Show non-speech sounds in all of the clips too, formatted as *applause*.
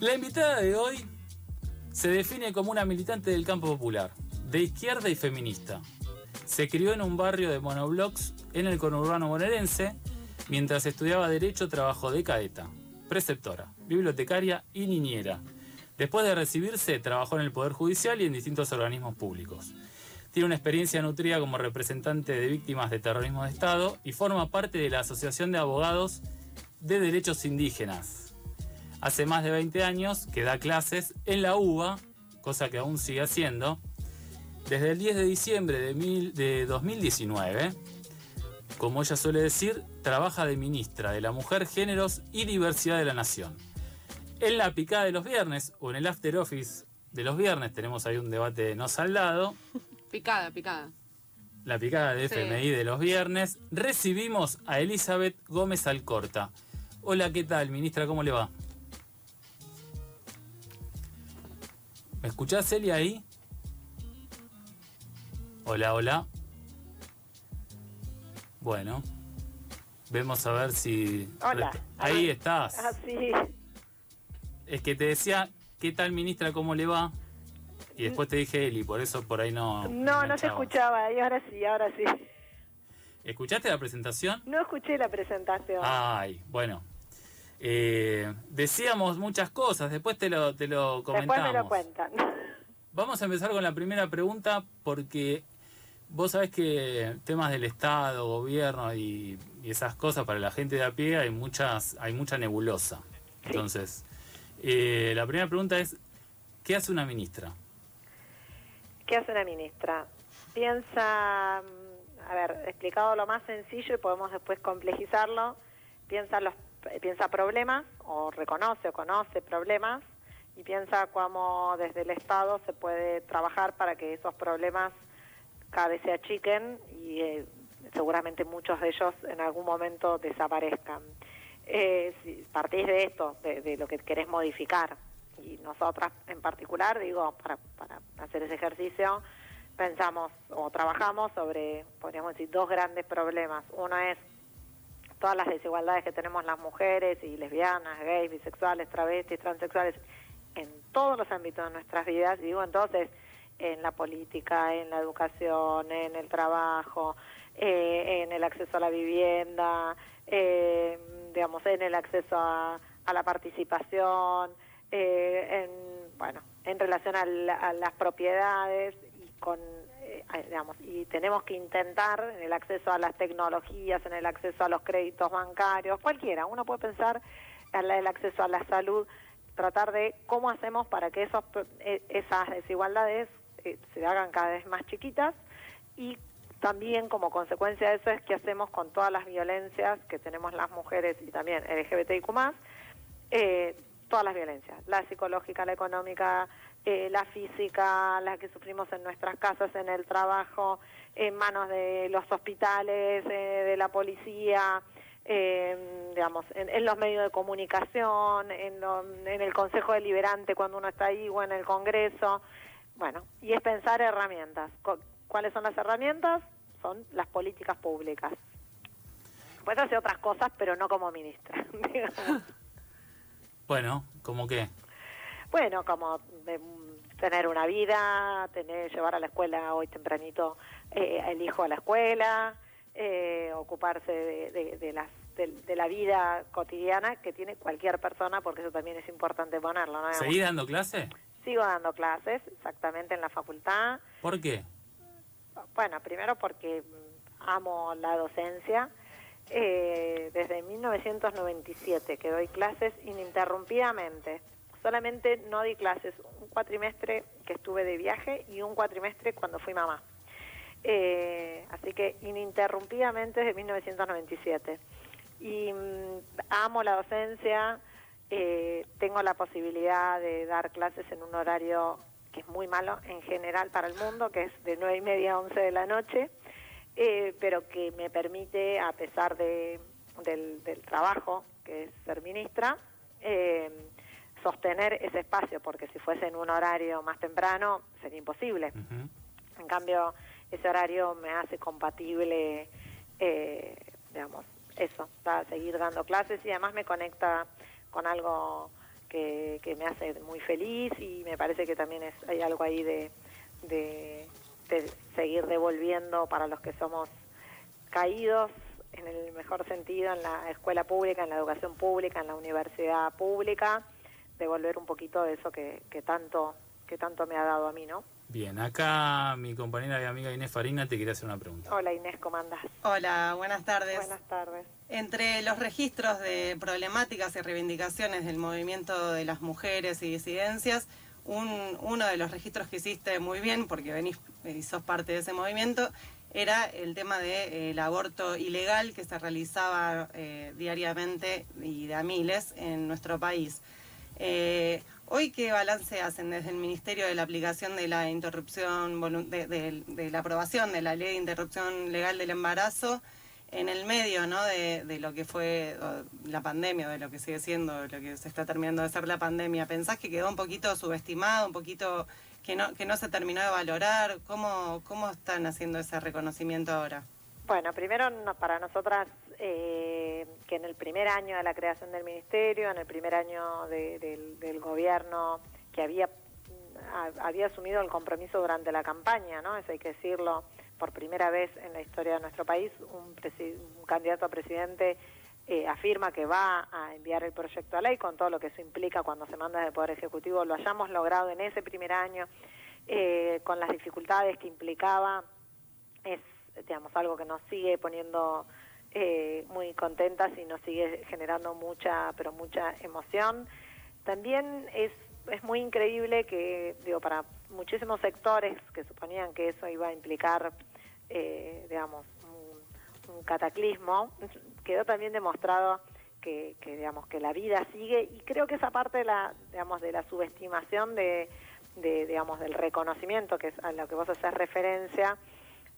La invitada de hoy se define como una militante del campo popular, de izquierda y feminista. Se crió en un barrio de monoblocks en el conurbano bonaerense. Mientras estudiaba Derecho, trabajó de cadeta, preceptora, bibliotecaria y niñera. Después de recibirse, trabajó en el Poder Judicial y en distintos organismos públicos. Tiene una experiencia nutrida como representante de víctimas de terrorismo de Estado y forma parte de la Asociación de Abogados de Derechos Indígenas. Hace más de 20 años que da clases en la UBA, cosa que aún sigue haciendo. Desde el 10 de diciembre de, mil- de 2019, como ella suele decir, trabaja de ministra de la Mujer, Géneros y Diversidad de la Nación. En la picada de los viernes o en el after office de los viernes, tenemos ahí un debate no saldado, *laughs* Picada, picada. la picada de Sí. FMI de los viernes, recibimos a Elizabeth Gómez Alcorta. Hola, ¿qué tal, ministra? ¿Cómo le va? ¿Me escuchás, Celia, ahí? Hola, hola. Bueno, vemos a ver si... Hola. Ahí estás. Ah, sí. Es que te decía, ¿qué tal, ministra? ¿Cómo le va? Y después te dije Eli, por eso por ahí no... No, no se escuchaba, y ahora sí, ahora sí. ¿Escuchaste la presentación? No escuché la presentación. Ay, bueno. Eh, decíamos muchas cosas, después te lo, te lo Después comentamos. me lo cuentan. *laughs* Vamos a empezar con la primera pregunta porque vos sabés que temas del Estado, gobierno y, y esas cosas para la gente de a pie hay muchas, hay mucha nebulosa. Entonces, eh, la primera pregunta es, ¿qué hace una ministra? ¿Qué hace una ministra? Piensa, mm, a ver, explicado lo más sencillo y podemos después complejizarlo, piensa los piensa problemas o reconoce o conoce problemas y piensa cómo desde el Estado se puede trabajar para que esos problemas cada vez se achiquen y eh, seguramente muchos de ellos en algún momento desaparezcan. Eh, partís de esto, de, de lo que querés modificar, y nosotras en particular, digo, para, para hacer ese ejercicio, pensamos o trabajamos sobre, podríamos decir, dos grandes problemas. Uno es todas las desigualdades que tenemos las mujeres y lesbianas, gays, bisexuales, travestis, transexuales, en todos los ámbitos de nuestras vidas, digo entonces, en la política, en la educación, en el trabajo, eh, en el acceso a la vivienda, eh, digamos, en el acceso a, la participación, eh, en, bueno, en relación a, la- a las propiedades y con, digamos, y tenemos que intentar en el acceso a las tecnologías, en el acceso a los créditos bancarios, cualquiera, uno puede pensar en el acceso a la salud, tratar de cómo hacemos para que esos, eh, esas desigualdades eh, se hagan cada vez más chiquitas y también como consecuencia de eso es qué hacemos con todas las violencias que tenemos las mujeres y también LGBTIQ+, eh, todas las violencias, la psicológica, la económica, eh, la física, la que sufrimos en nuestras casas, en el trabajo, en manos de los hospitales, eh, de la policía, eh, digamos, en, en los medios de comunicación, en, lo- en el Consejo Deliberante cuando uno está ahí o en el Congreso. Bueno, y es pensar herramientas. ¿Cuáles son las herramientas? Son las políticas públicas. Puedes hacer otras cosas, pero no como ministra. *laughs* digamos. Bueno, ¿cómo qué? Bueno, como de, mm, tener una vida, tener llevar a la escuela hoy tempranito eh, el hijo a la escuela, eh, ocuparse de, de- de las de, de la vida cotidiana que tiene cualquier persona, porque eso también es importante ponerlo. ¿no? Digamos, ¿Seguís dando clase? Sigo dando clases, exactamente en la facultad. ¿Por qué? Bueno, primero porque mm, amo la docencia. Eh, desde 1997 que doy clases ininterrumpidamente. Solamente no di clases un cuatrimestre que estuve de viaje y un cuatrimestre cuando fui mamá. Eh, así que ininterrumpidamente desde 1997. Y mm, amo la docencia, eh, tengo la posibilidad de dar clases en un horario que es muy malo en general para el mundo, que es de nueve y media a 11 de la noche, eh, pero que me permite, a pesar de, del, del trabajo, que es ser ministra, sostener ese espacio, porque si fuese en un horario más temprano sería imposible. En cambio, ese horario me hace compatible, eh, digamos, eso, para seguir dando clases y además me conecta con algo que, me hace muy feliz y me parece que también es, hay algo ahí de, de, seguir devolviendo para los que somos caídos en el mejor sentido en la escuela pública, en la educación pública, en la universidad pública, devolver un poquito de eso que, que tanto que tanto me ha dado a mí, ¿no? Bien, acá mi compañera y amiga Inés Farina te quería hacer una pregunta. Hola Inés, ¿cómo andas? Hola, buenas tardes. Buenas tardes. Entre los registros de problemáticas y reivindicaciones del movimiento de las mujeres y disidencias, un, uno de los registros que hiciste muy bien, porque venís y sos parte de ese movimiento, era el tema del aborto ilegal que se realizaba eh, diariamente y de a miles en nuestro país. Eh, Hoy, ¿qué balance hacen desde el Ministerio de la aplicación de la interrupción, de, la aprobación de la ley de interrupción legal del embarazo en el medio ¿no? de, lo que fue la pandemia, de lo que sigue siendo, lo que se está terminando de ser la pandemia? ¿Pensás que quedó un poquito subestimado, un poquito que no, que no se terminó de valorar? ¿Cómo, cómo están haciendo ese reconocimiento ahora? Bueno, primero para nosotras eh, que en el primer año de la creación del ministerio, en el primer año del, gobierno que había había asumido el compromiso durante la campaña, ¿no? Eso hay que decirlo, por primera vez en la historia de nuestro país, un, candidato a presidente eh, afirma que va a enviar el proyecto a ley con todo lo que eso implica cuando se manda del Poder Ejecutivo, lo hayamos logrado en ese primer año, eh, con las dificultades que implicaba, es digamos, algo que nos sigue poniendo eh, muy contentas y nos sigue generando mucha, pero mucha emoción. También es, es muy increíble que, digo, para muchísimos sectores que suponían que eso iba a implicar, eh, digamos, un, un, cataclismo, *laughs* quedó también demostrado que, que, digamos, que la vida sigue y creo que esa parte de la, digamos, de la subestimación de, de digamos, del reconocimiento, que es a lo que vos haces referencia,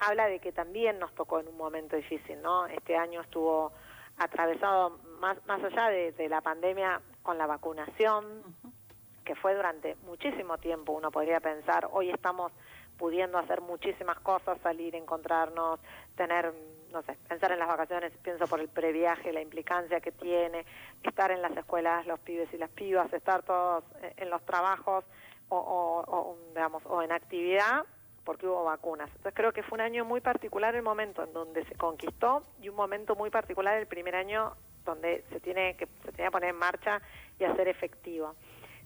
habla de que también nos tocó en un momento difícil, ¿no? Este año estuvo atravesado más, más allá de, la pandemia con la vacunación, que fue durante muchísimo tiempo, uno podría pensar, hoy estamos pudiendo hacer muchísimas cosas, salir, encontrarnos, tener, no sé, pensar en las vacaciones, pienso por el previaje, la implicancia que tiene, estar en las escuelas, los pibes y las pibas, estar todos en los trabajos o, o digamos, o en actividad, porque hubo vacunas. Entonces creo que fue un año muy particular el momento en donde se conquistó y un momento muy particular el primer año donde se tiene que se tenía que poner en marcha y hacer efectivo.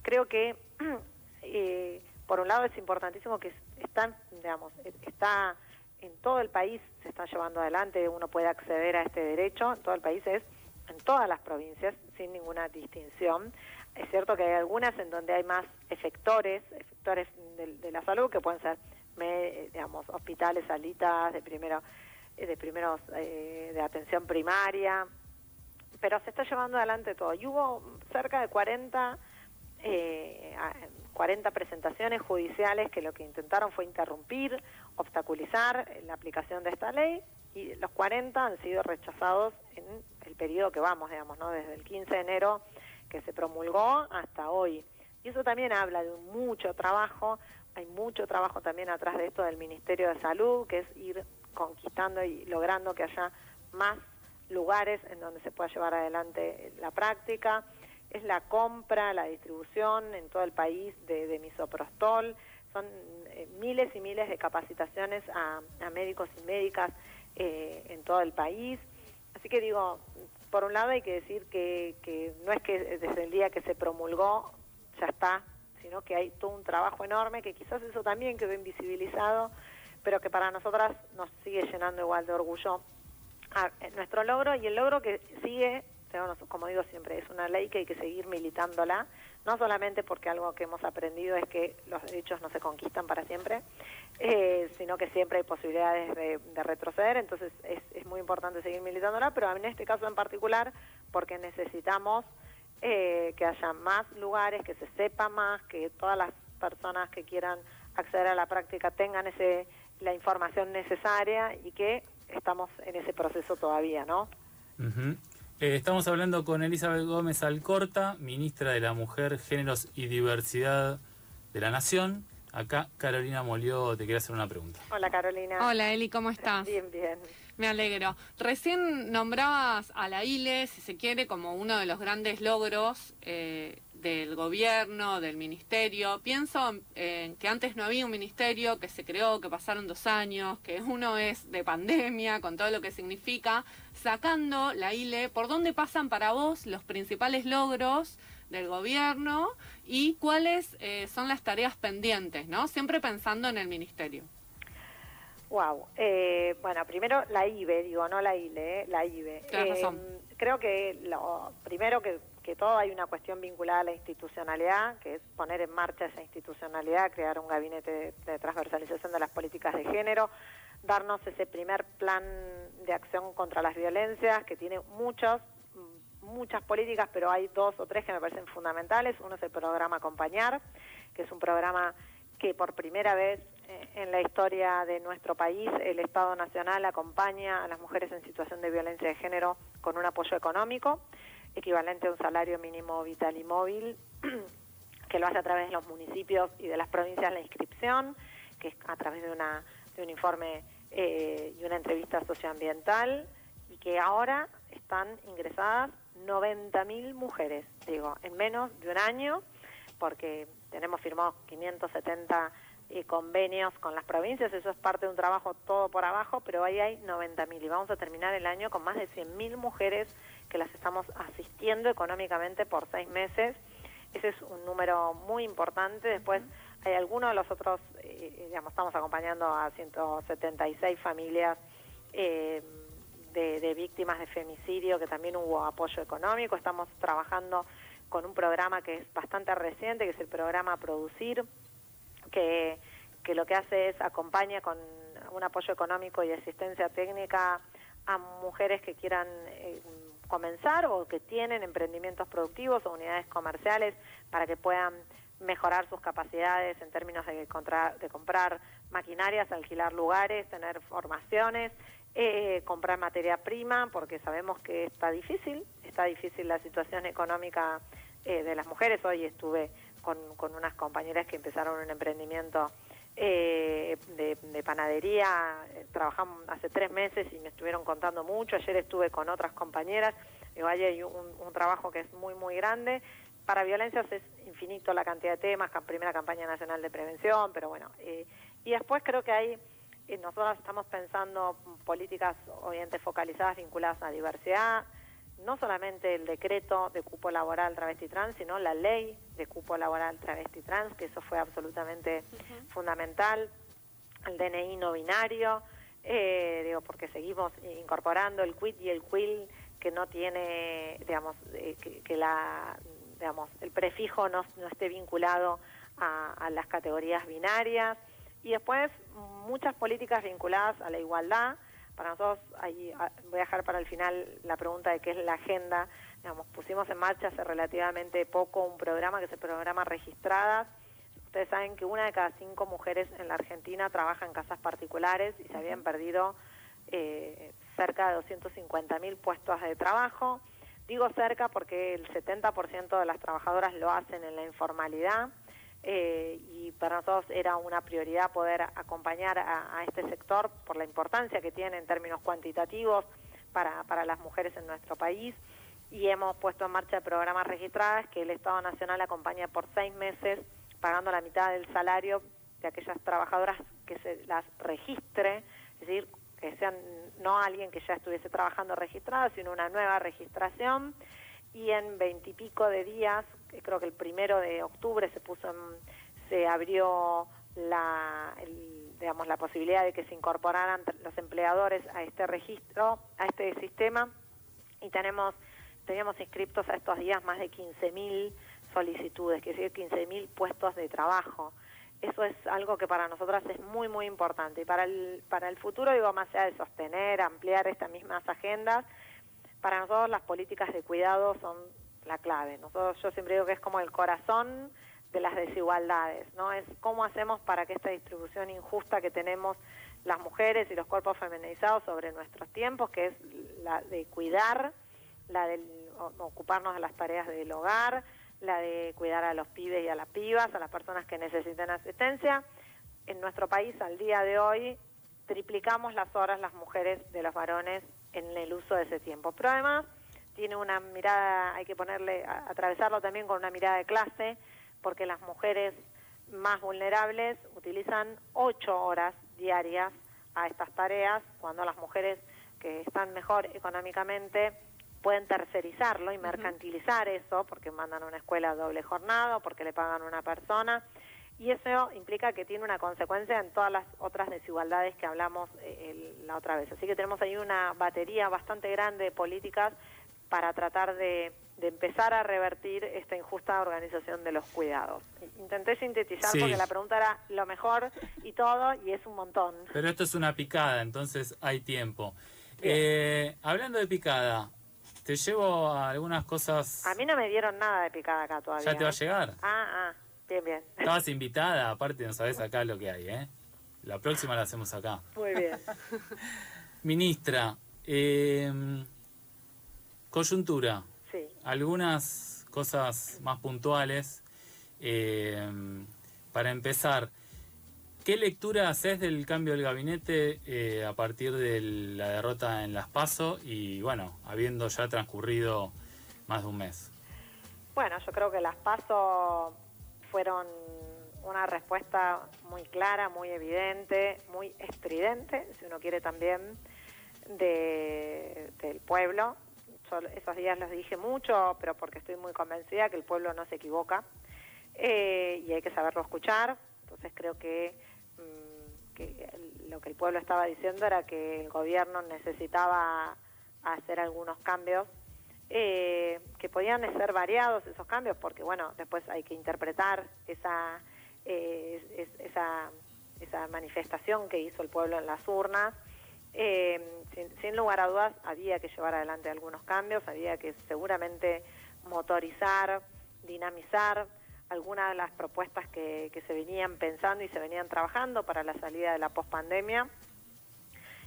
Creo que *clears throat* eh, por un lado es importantísimo que están, digamos, está en todo el país se está llevando adelante, uno puede acceder a este derecho, en todo el país es en todas las provincias sin ninguna distinción. Es cierto que hay algunas en donde hay más efectores, efectores de la salud que pueden ser me, digamos, hospitales, salitas de primero eh, de primeros eh, de atención primaria, pero se está llevando adelante todo. Y hubo cerca de 40 eh, 40 presentaciones judiciales que lo que intentaron fue interrumpir, obstaculizar la aplicación de esta ley y los 40 han sido rechazados en el periodo que vamos, digamos, ¿no? desde el 15 de enero que se promulgó hasta hoy. Y eso también habla de mucho trabajo, hay mucho trabajo también atrás de esto del Ministerio de Salud, que es ir conquistando y logrando que haya más lugares en donde se pueda llevar adelante la práctica. Es la compra, la distribución en todo el país de, misoprostol. Son eh, miles y miles de capacitaciones a, médicos y médicas eh, en todo el país. Así que digo, por un lado hay que decir que, que no es que desde el día que se promulgó ya está sino que hay todo un trabajo enorme que quizás eso también quedó invisibilizado, pero que para nosotras nos sigue llenando igual de orgullo. Ah, eh, nuestro logro y el logro que sigue, como digo siempre, es una ley que hay que seguir militándola, no solamente porque algo que hemos aprendido es que los derechos no se conquistan para siempre, eh, sino que siempre hay posibilidades de, de retroceder, entonces es, es muy importante seguir militándola, pero en este caso en particular porque necesitamos eh, que haya más lugares, que se sepa más, que todas las personas que quieran acceder a la práctica tengan ese la información necesaria y que estamos en ese proceso todavía, ¿no? Eh, estamos hablando con Elizabeth Gómez Alcorta, ministra de la Mujer, Géneros y Diversidad de la Nación. Acá Carolina Molió te quiere hacer una pregunta. Hola Carolina. Hola Eli, ¿cómo estás? Bien, bien. Me alegro. Recién nombrabas a la ILE, si se quiere, como uno de los grandes logros eh, del gobierno, del ministerio. Pienso en que antes no había un ministerio, que se creó, que pasaron dos años, que uno es de pandemia, con todo lo que significa, sacando la ILE, ¿por dónde pasan para vos los principales logros del gobierno y cuáles eh, son las tareas pendientes, ¿no? Siempre pensando en el ministerio. Wow. Eh, bueno, primero la IBE, digo, no la ILE, eh, la IBE. creo que lo primero que que todo hay una cuestión vinculada a la institucionalidad, que es poner en marcha esa institucionalidad, crear un gabinete de, transversalización de las políticas de género, darnos ese primer plan de acción contra las violencias, que tiene muchos, muchas políticas, pero hay dos o tres que me parecen fundamentales. Uno es el programa Acompañar, que es un programa que por primera vez eh, en la historia de nuestro país el Estado Nacional acompaña a las mujeres en situación de violencia de género con un apoyo económico equivalente a un salario mínimo vital y móvil, *clears throat* que lo hace a través de los municipios y de las provincias la inscripción, que es a través de, una, de un informe eh, y una entrevista socioambiental, y que ahora están ingresadas 90.000 mujeres, digo, en menos de un año, porque tenemos firmados 570 eh, convenios con las provincias, eso es parte de un trabajo todo por abajo, pero ahí hay 90.000 y vamos a terminar el año con más de 100.000 mujeres que las estamos asistiendo económicamente por seis meses. Ese es un número muy importante. Después hay algunos de los otros, eh, digamos, estamos acompañando a 176 familias eh, de, víctimas de femicidio, que también hubo apoyo económico. Estamos trabajando con un programa que es bastante reciente, que es el programa Producir, que, lo que hace es acompaña con un apoyo económico y asistencia técnica a mujeres que quieran eh, comenzar o que tienen emprendimientos productivos o unidades comerciales para que puedan mejorar sus capacidades en términos de, de comprar maquinarias, alquilar lugares, tener formaciones, eh, comprar materia prima, porque sabemos que está difícil, está difícil la situación económica eh, de las mujeres. Hoy estuve con, con unas compañeras que empezaron un emprendimiento eh, de, panadería, trabajamos hace tres meses y me estuvieron contando mucho, ayer estuve con otras compañeras, digo, hay un, trabajo que es muy, muy grande. Para violencias es infinito la cantidad de temas, primera campaña nacional de prevención, pero bueno, eh, y después creo que hay, eh, nosotros estamos pensando políticas obviamente focalizadas vinculadas a diversidad, no solamente el decreto de cupo laboral travesti trans, sino la ley de cupo laboral travesti trans, que eso fue absolutamente fundamental, el DNI no binario, eh, digo, porque seguimos incorporando el quit y el quill que no tiene, digamos, eh, que, la, digamos, el prefijo no, no esté vinculado a, a las categorías binarias, y después muchas políticas vinculadas a la igualdad, para nosotros, ahí ah, voy a dejar para el final la pregunta de qué es la agenda. Digamos, pusimos en marcha hace relativamente poco un programa que es el programa Registradas. Ustedes saben que una de cada cinco mujeres en la Argentina trabaja en casas particulares y se habían perdido eh, cerca de 250 mil puestos de trabajo. Digo cerca porque el 70% de las trabajadoras lo hacen en la informalidad eh, y para nosotros era una prioridad poder acompañar a, este sector por la importancia que tiene en términos cuantitativos para, para las mujeres en nuestro país. Y hemos puesto en marcha programas registradas que el Estado Nacional acompaña por seis meses pagando la mitad del salario de aquellas trabajadoras que se las registre, es decir, que sean no alguien que ya estuviese trabajando registrada, sino una nueva registración. Y en veintipico de días creo que el primero de octubre se puso se abrió la digamos la posibilidad de que se incorporaran los empleadores a este registro a este sistema y tenemos teníamos inscriptos a estos días más de 15.000 solicitudes, que decir 15.000 puestos de trabajo. Eso es algo que para nosotras es muy, muy importante. Y para el, para el futuro, digo, más allá de sostener, ampliar estas mismas agendas, para nosotros las políticas de cuidado son la clave. Nosotros, yo siempre digo que es como el corazón de las desigualdades, ¿no? Es cómo hacemos para que esta distribución injusta que tenemos las mujeres y los cuerpos feminizados sobre nuestros tiempos, que es la de cuidar, la de ocuparnos de las tareas del hogar, la de cuidar a los pibes y a las pibas, a las personas que necesiten asistencia. En nuestro país, al día de hoy, triplicamos las horas las mujeres de los varones en el uso de ese tiempo. Pero además, tiene una mirada, hay que ponerle, atravesarlo también con una mirada de clase, porque las mujeres más vulnerables utilizan ocho horas diarias a estas tareas, cuando las mujeres que están mejor económicamente pueden tercerizarlo y mercantilizar eso, porque mandan a una escuela doble jornada, porque le pagan a una persona, y eso implica que tiene una consecuencia en todas las otras desigualdades que hablamos eh, la otra vez. Así que tenemos ahí una batería bastante grande de políticas para tratar de, empezar a revertir esta injusta organización de los cuidados. Intenté sintetizar porque la pregunta era lo mejor y todo, y es un montón. Pero esto es una picada, entonces hay tiempo. Eh, hablando de picada, te llevo a algunas cosas... A mí no me dieron nada de picada acá todavía. ¿Ya te va a llegar? Ah, ah, bien, bien. Estabas invitada, aparte no sabes acá lo que hay, ¿eh? La próxima la hacemos acá. Muy bien. *laughs* Ministra, eh, Coyuntura. Sí. Algunas cosas más puntuales. Eh, para empezar, ¿qué lectura haces del cambio del gabinete eh, a partir de la derrota en Las Paso y, bueno, habiendo ya transcurrido más de un mes? Bueno, yo creo que Las Paso fueron una respuesta muy clara, muy evidente, muy estridente, si uno quiere también, de, del pueblo esos días los dije mucho, pero porque estoy muy convencida que el pueblo no se equivoca eh, y hay que saberlo escuchar. Entonces creo que, mm, lo que el pueblo estaba diciendo era que el gobierno necesitaba hacer algunos cambios eh, que podían ser variados esos cambios, porque bueno, después hay que interpretar esa, eh, esa, esa manifestación que hizo el pueblo en las urnas eh, sin, lugar a dudas, había que llevar adelante algunos cambios, había que seguramente motorizar, dinamizar algunas de las propuestas que, se venían pensando y se venían trabajando para la salida de la pospandemia.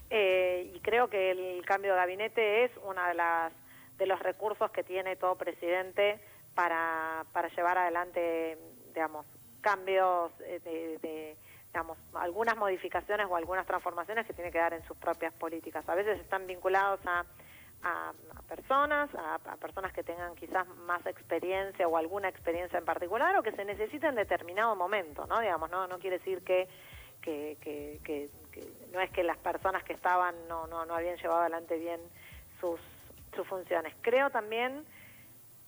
Eh, y creo que el cambio de gabinete es uno de, las, de los recursos que tiene todo presidente para, para llevar adelante, digamos, cambios eh, de digamos, algunas modificaciones o algunas transformaciones que tiene que dar en sus propias políticas. A veces están vinculados a, personas, a, personas que tengan quizás más experiencia o alguna experiencia en particular o que se necesita en determinado momento, ¿no? Digamos, no, no quiere decir que, no es que las personas que estaban no, no, no habían llevado adelante bien sus, sus funciones. Creo también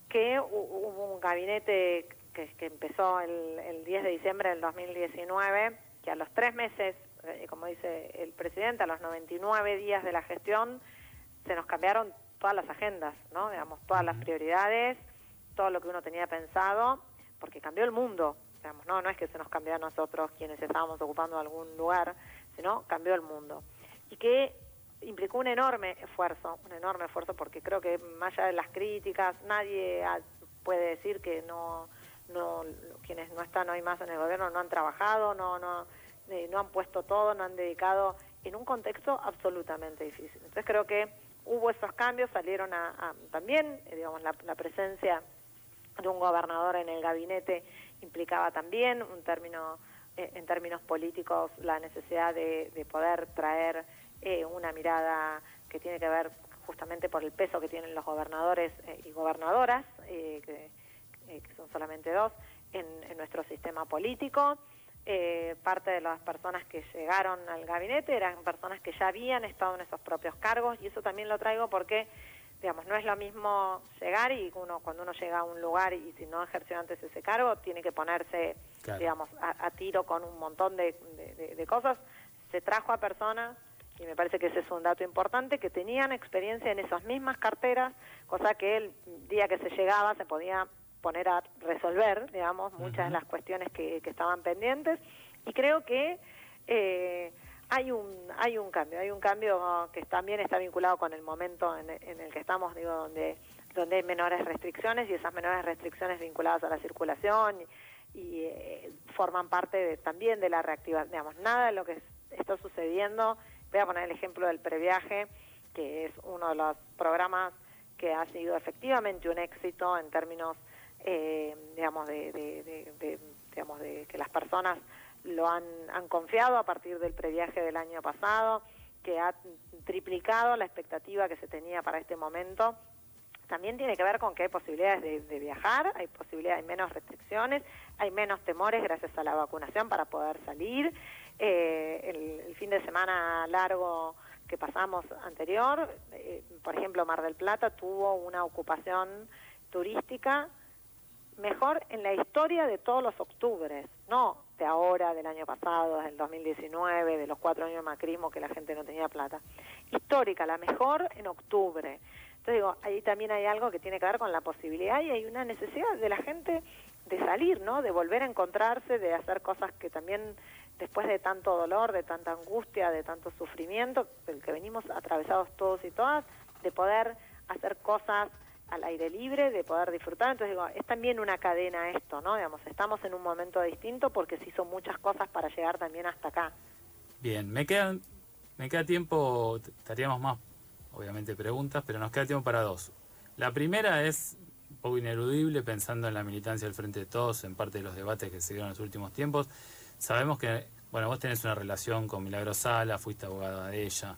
que hubo un gabinete que, que empezó el, el 10 de diciembre del 2019 que a los tres meses, eh, como dice el presidente, a los 99 días de la gestión, se nos cambiaron todas las agendas, ¿no? Digamos, todas las prioridades, todo lo que uno tenía pensado, porque cambió el mundo, digamos, no, no es que se nos cambió a nosotros quienes estábamos ocupando algún lugar, sino cambió el mundo. Y que implicó un enorme esfuerzo, un enorme esfuerzo, porque creo que más allá de las críticas, nadie puede decir que no no quienes no están hoy más en el gobierno no han trabajado, no no eh, no han puesto todo, no han dedicado en un contexto absolutamente difícil. Entonces creo que hubo esos cambios, salieron a, también, eh, digamos, la, presencia de un gobernador en el gabinete implicaba también un término eh, en términos políticos la necesidad de, poder traer una mirada que tiene que ver justamente por el peso que tienen los gobernadores y gobernadoras que, eh, que son solamente dos, en, nuestro sistema político. Eh, parte de las personas que llegaron al gabinete eran personas que ya habían estado en esos propios cargos y eso también lo traigo porque digamos no es lo mismo llegar y uno cuando uno llega a un lugar y si no ejerció antes ese cargo tiene que ponerse digamos a, tiro con un montón de, de, cosas se trajo a personas y me parece que ese es un dato importante que tenían experiencia en esas mismas carteras cosa que el día que se llegaba se podía poner a resolver, digamos, muchas de las cuestiones que, estaban pendientes. Y creo que eh, hay un hay un cambio, hay un cambio que también está vinculado con el momento en, el que estamos, digo, donde donde hay menores restricciones y esas menores restricciones vinculadas a la circulación y, eh, forman parte también de la reactivación, digamos, nada de lo que está sucediendo, voy a poner el ejemplo del previaje, que es uno de los programas que ha sido efectivamente un éxito en términos eh, digamos, de, digamos, de que las personas lo han, han confiado a partir del previaje del año pasado, que ha triplicado la expectativa que se tenía para este momento también tiene que ver con que hay posibilidades de, viajar, hay posibilidades, hay menos restricciones, hay menos temores gracias a la vacunación para poder salir. Eh, el, fin de semana largo que pasamos anterior, eh, por ejemplo, Mar del Plata tuvo una ocupación turística mejor en la historia de todos los octubres, no de ahora, del año pasado, del 2019, de los cuatro años de macrismo que la gente no tenía plata. Histórica, la mejor en octubre. Entonces digo, ahí también hay algo que tiene que ver con la posibilidad y hay una necesidad de la gente de salir, ¿no? De volver a encontrarse, de hacer cosas que también después de tanto dolor, de tanta angustia, de tanto sufrimiento, del que venimos atravesados todos y todas, de poder hacer cosas al aire libre, de poder disfrutar. Entonces digo, es también una cadena esto, ¿no? Digamos, estamos en un momento distinto porque se hizo muchas cosas para llegar también hasta acá. Bien, me quedan, me queda tiempo, estaríamos más obviamente preguntas, pero nos queda tiempo para dos. La primera es un poco ineludible pensando en la militancia del Frente de Todos, en parte de los debates que se dieron en los últimos tiempos. Sabemos que, bueno, vos tenés una relación con Milagro Sala, fuiste abogada de ella.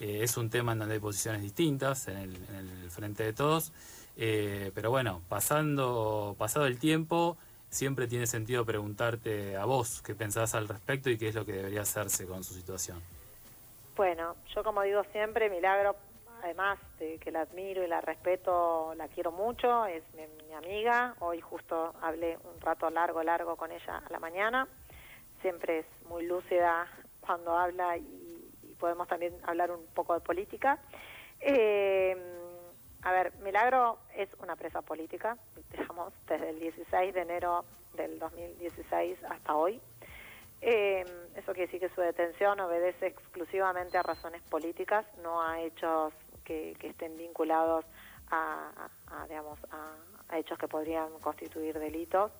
Eh, es un tema en donde hay posiciones distintas en el, Frente de Todos. Eh, pero bueno, pasando, pasado el tiempo, siempre tiene sentido preguntarte a vos qué pensás al respecto y qué es lo que debería hacerse con su situación. Bueno, yo como digo siempre, Milagro además de que la admiro y la respeto, la quiero mucho, es mi, amiga. Hoy justo hablé un rato largo, largo con ella a la mañana. Siempre es muy lúcida cuando habla y, podemos también hablar un poco de política. Eh, a ver, Milagro es una presa política, digamos, desde el 16 de enero del 2016 hasta hoy. Eh, eso quiere decir que su detención obedece exclusivamente a razones políticas, no a hechos que, estén vinculados a, digamos, a, hechos que podrían constituir delitos.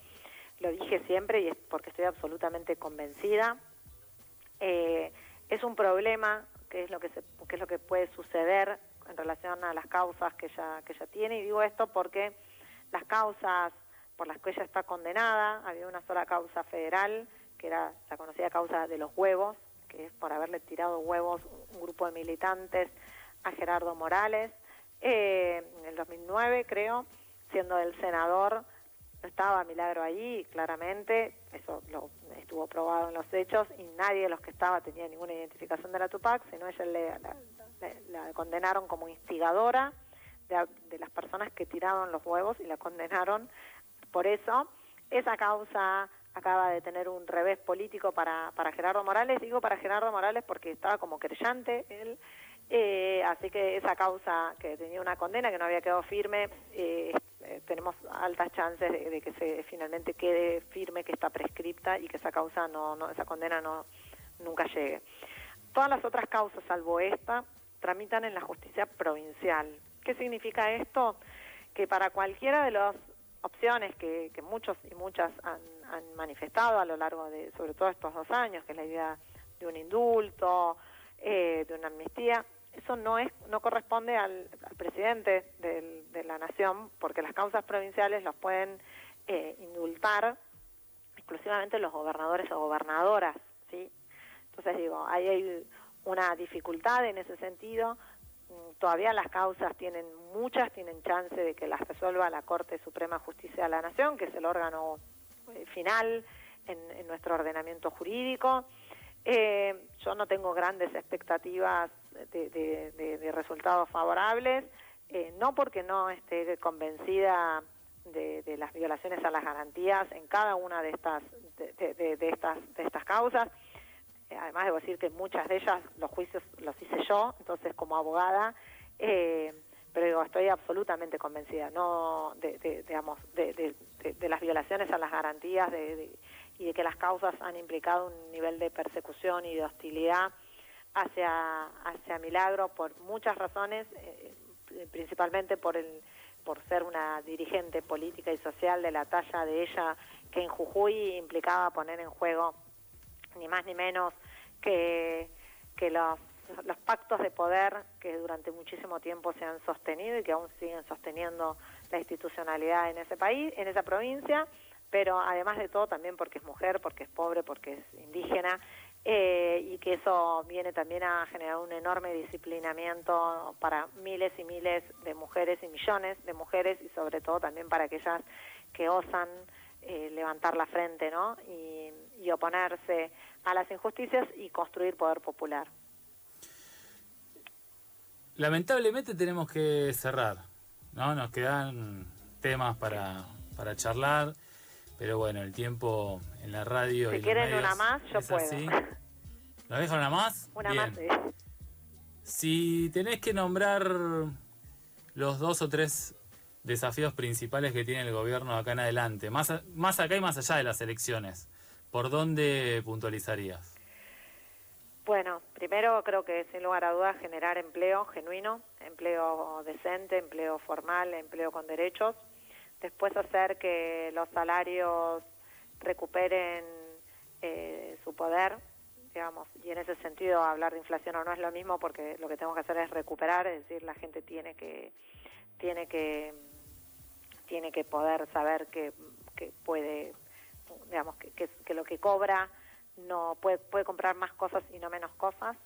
Lo dije siempre y es porque estoy absolutamente convencida. Eh, es un problema que es lo que, se, que es lo que puede suceder en relación a las causas que ella, que ella tiene y digo esto porque las causas por las que ella está condenada, había una sola causa federal, que era la conocida causa de los huevos, que es por haberle tirado huevos un grupo de militantes a Gerardo Morales eh, en el 2009, creo, siendo el senador. No estaba Milagro allí, claramente, eso lo estuvo probado en los hechos, y nadie de los que estaba tenía ninguna identificación de la Tupac, sino ella le, la, condenaron como instigadora de, de las personas que tiraron los huevos y la condenaron por eso. Esa causa acaba de tener un revés político para, para Gerardo Morales. Digo para Gerardo Morales porque estaba como creyente él eh, así que esa causa que tenía una condena que no había quedado firme, eh, eh, tenemos altas chances de, que se finalmente quede firme que está prescripta y que esa causa no, no esa condena no nunca llegue. Todas las otras causas, salvo esta, tramitan en la justicia provincial. ¿Qué significa esto? Que para cualquiera de las opciones que, que muchos y muchas han, han manifestado a lo largo de, sobre todo estos dos años, que es la idea de un indulto, eh, de una amnistía, eso no es no corresponde al, presidente de la nación porque las causas provinciales las pueden eh, indultar exclusivamente los gobernadores o gobernadoras sí entonces digo ahí hay una dificultad en ese sentido. Mm, todavía las causas tienen muchas tienen chance de que las resuelva la Corte Suprema de Justicia de la Nación que es el órgano eh, final en, nuestro ordenamiento jurídico eh, yo no tengo grandes expectativas de, resultados favorables, eh, no porque no esté convencida de, las violaciones a las garantías en cada una de estas de, estas de estas causas. Eh, además debo decir que muchas de ellas los juicios los hice yo, entonces como abogada. Eh, pero digo, estoy absolutamente convencida, no de, digamos, de, las violaciones a las garantías y de que las causas han implicado un nivel de persecución y de hostilidad hacia, hacia Milagro por muchas razones, eh, principalmente por, el, por ser una dirigente política y social de la talla de ella, que en Jujuy implicaba poner en juego ni más ni menos que, que los, los pactos de poder que durante muchísimo tiempo se han sostenido y que aún siguen sosteniendo la institucionalidad en ese país, en esa provincia, pero además de todo también porque es mujer, porque es pobre, porque es indígena eh, y que eso viene también a generar un enorme disciplinamiento para miles y miles de mujeres y millones de mujeres y sobre todo también para aquellas que osan eh, levantar la frente ¿no? y, y oponerse a las injusticias y construir poder popular. Lamentablemente tenemos que cerrar, ¿no? Nos quedan temas para, para charlar, pero bueno, el tiempo en la radio. Si y quieren medios una más, yo puedo. así. ¿Nos dejan una más? Una Bien. más. sí. Si tenés que nombrar los dos o tres desafíos principales que tiene el gobierno acá en adelante, más, a- más acá y más allá de las elecciones, ¿por dónde puntualizarías? Bueno, primero creo que sin lugar a dudas generar empleo genuino, empleo decente, empleo formal, empleo con derechos. Después hacer que los salarios recuperen eh, su poder, digamos, y en ese sentido hablar de inflación o no es lo mismo porque lo que tenemos que hacer es recuperar, es decir, la gente tiene que tiene que tiene que poder saber que, que puede, digamos, que, lo que cobra no puede, puede comprar más cosas y no menos cosas.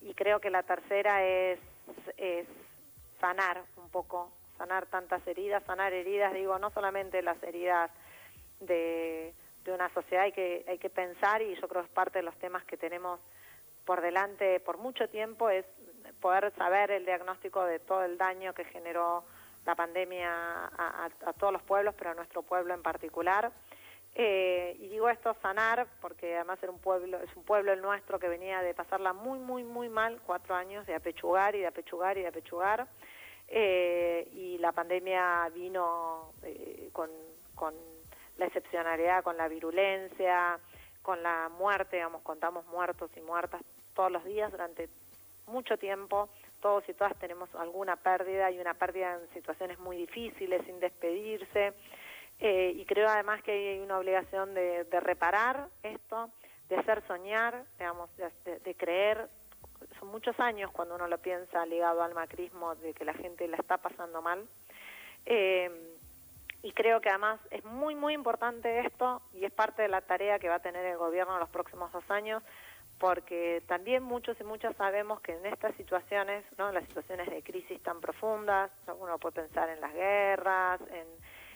Y creo que la tercera es sanar un poco, sanar tantas heridas, sanar heridas, digo, no solamente las heridas de, de una sociedad, hay que, hay que pensar, y yo creo que es parte de los temas que tenemos por delante por mucho tiempo, es poder saber el diagnóstico de todo el daño que generó la pandemia a, todos los pueblos, pero a nuestro pueblo en particular. Eh, y digo esto sanar porque además era un pueblo, es un pueblo el nuestro que venía de pasarla muy, muy, muy mal, cuatro años de apechugar y de apechugar y de apechugar. Eh, y la pandemia vino eh, con, con la excepcionalidad, con la virulencia, con la muerte, digamos, contamos muertos y muertas todos los días durante mucho tiempo. Todos y todas tenemos alguna pérdida y una pérdida en situaciones muy difíciles, sin despedirse. Eh, y creo además que hay una obligación de, de reparar esto, de hacer soñar, digamos, de, de- de creer. Son muchos años cuando uno lo piensa ligado al macrismo, de que la gente la está pasando mal. Eh, y creo que además es muy, muy importante esto y es parte de la tarea que va a tener el gobierno en los próximos dos años, porque también muchos y muchas sabemos que en estas situaciones, ¿no? las situaciones de crisis tan profundas, uno puede pensar en las guerras, en,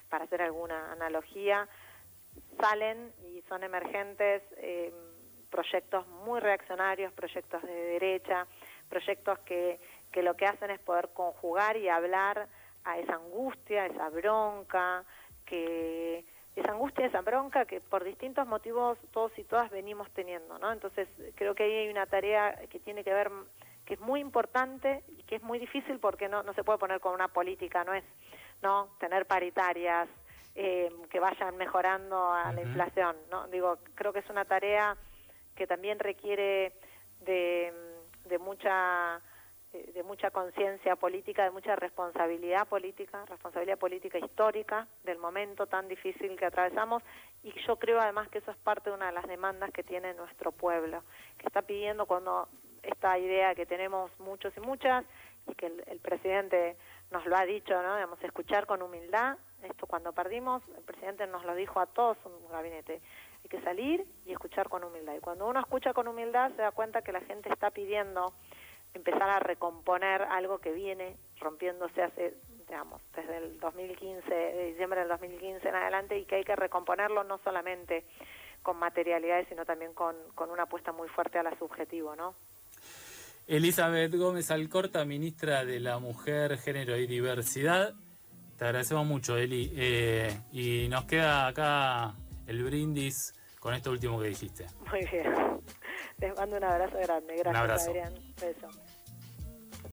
para hacer alguna analogía, salen y son emergentes eh, proyectos muy reaccionarios, proyectos de derecha, proyectos que, que lo que hacen es poder conjugar y hablar a esa angustia, esa bronca, que esa angustia, esa bronca que por distintos motivos todos y todas venimos teniendo, ¿no? Entonces creo que ahí hay una tarea que tiene que ver, que es muy importante y que es muy difícil porque no, no se puede poner con una política, no es, no, tener paritarias, eh, que vayan mejorando a la inflación, ¿no? Digo, creo que es una tarea que también requiere de, mucha de mucha conciencia política, de mucha responsabilidad política, responsabilidad política histórica del momento tan difícil que atravesamos y yo creo además que eso es parte de una de las demandas que tiene nuestro pueblo, que está pidiendo cuando esta idea que tenemos muchos y muchas y que el, el presidente nos lo ha dicho, ¿no? Digamos, escuchar con humildad, esto cuando perdimos, el presidente nos lo dijo a todos un gabinete, hay que salir y escuchar con humildad. Y cuando uno escucha con humildad se da cuenta que la gente está pidiendo empezar a recomponer algo que viene rompiéndose hace, digamos, desde el 2015, de diciembre del 2015 en adelante y que hay que recomponerlo no solamente con materialidades, sino también con, una apuesta muy fuerte a la subjetivo, ¿no? Elizabeth Gómez Alcorta, ministra de la Mujer, Género y Diversidad. Te agradecemos mucho, Eli. Eh, y nos queda acá el brindis con esto último que dijiste. Muy bien. Les mando un abrazo grande. Gracias, abrazo. Adrián. Beso.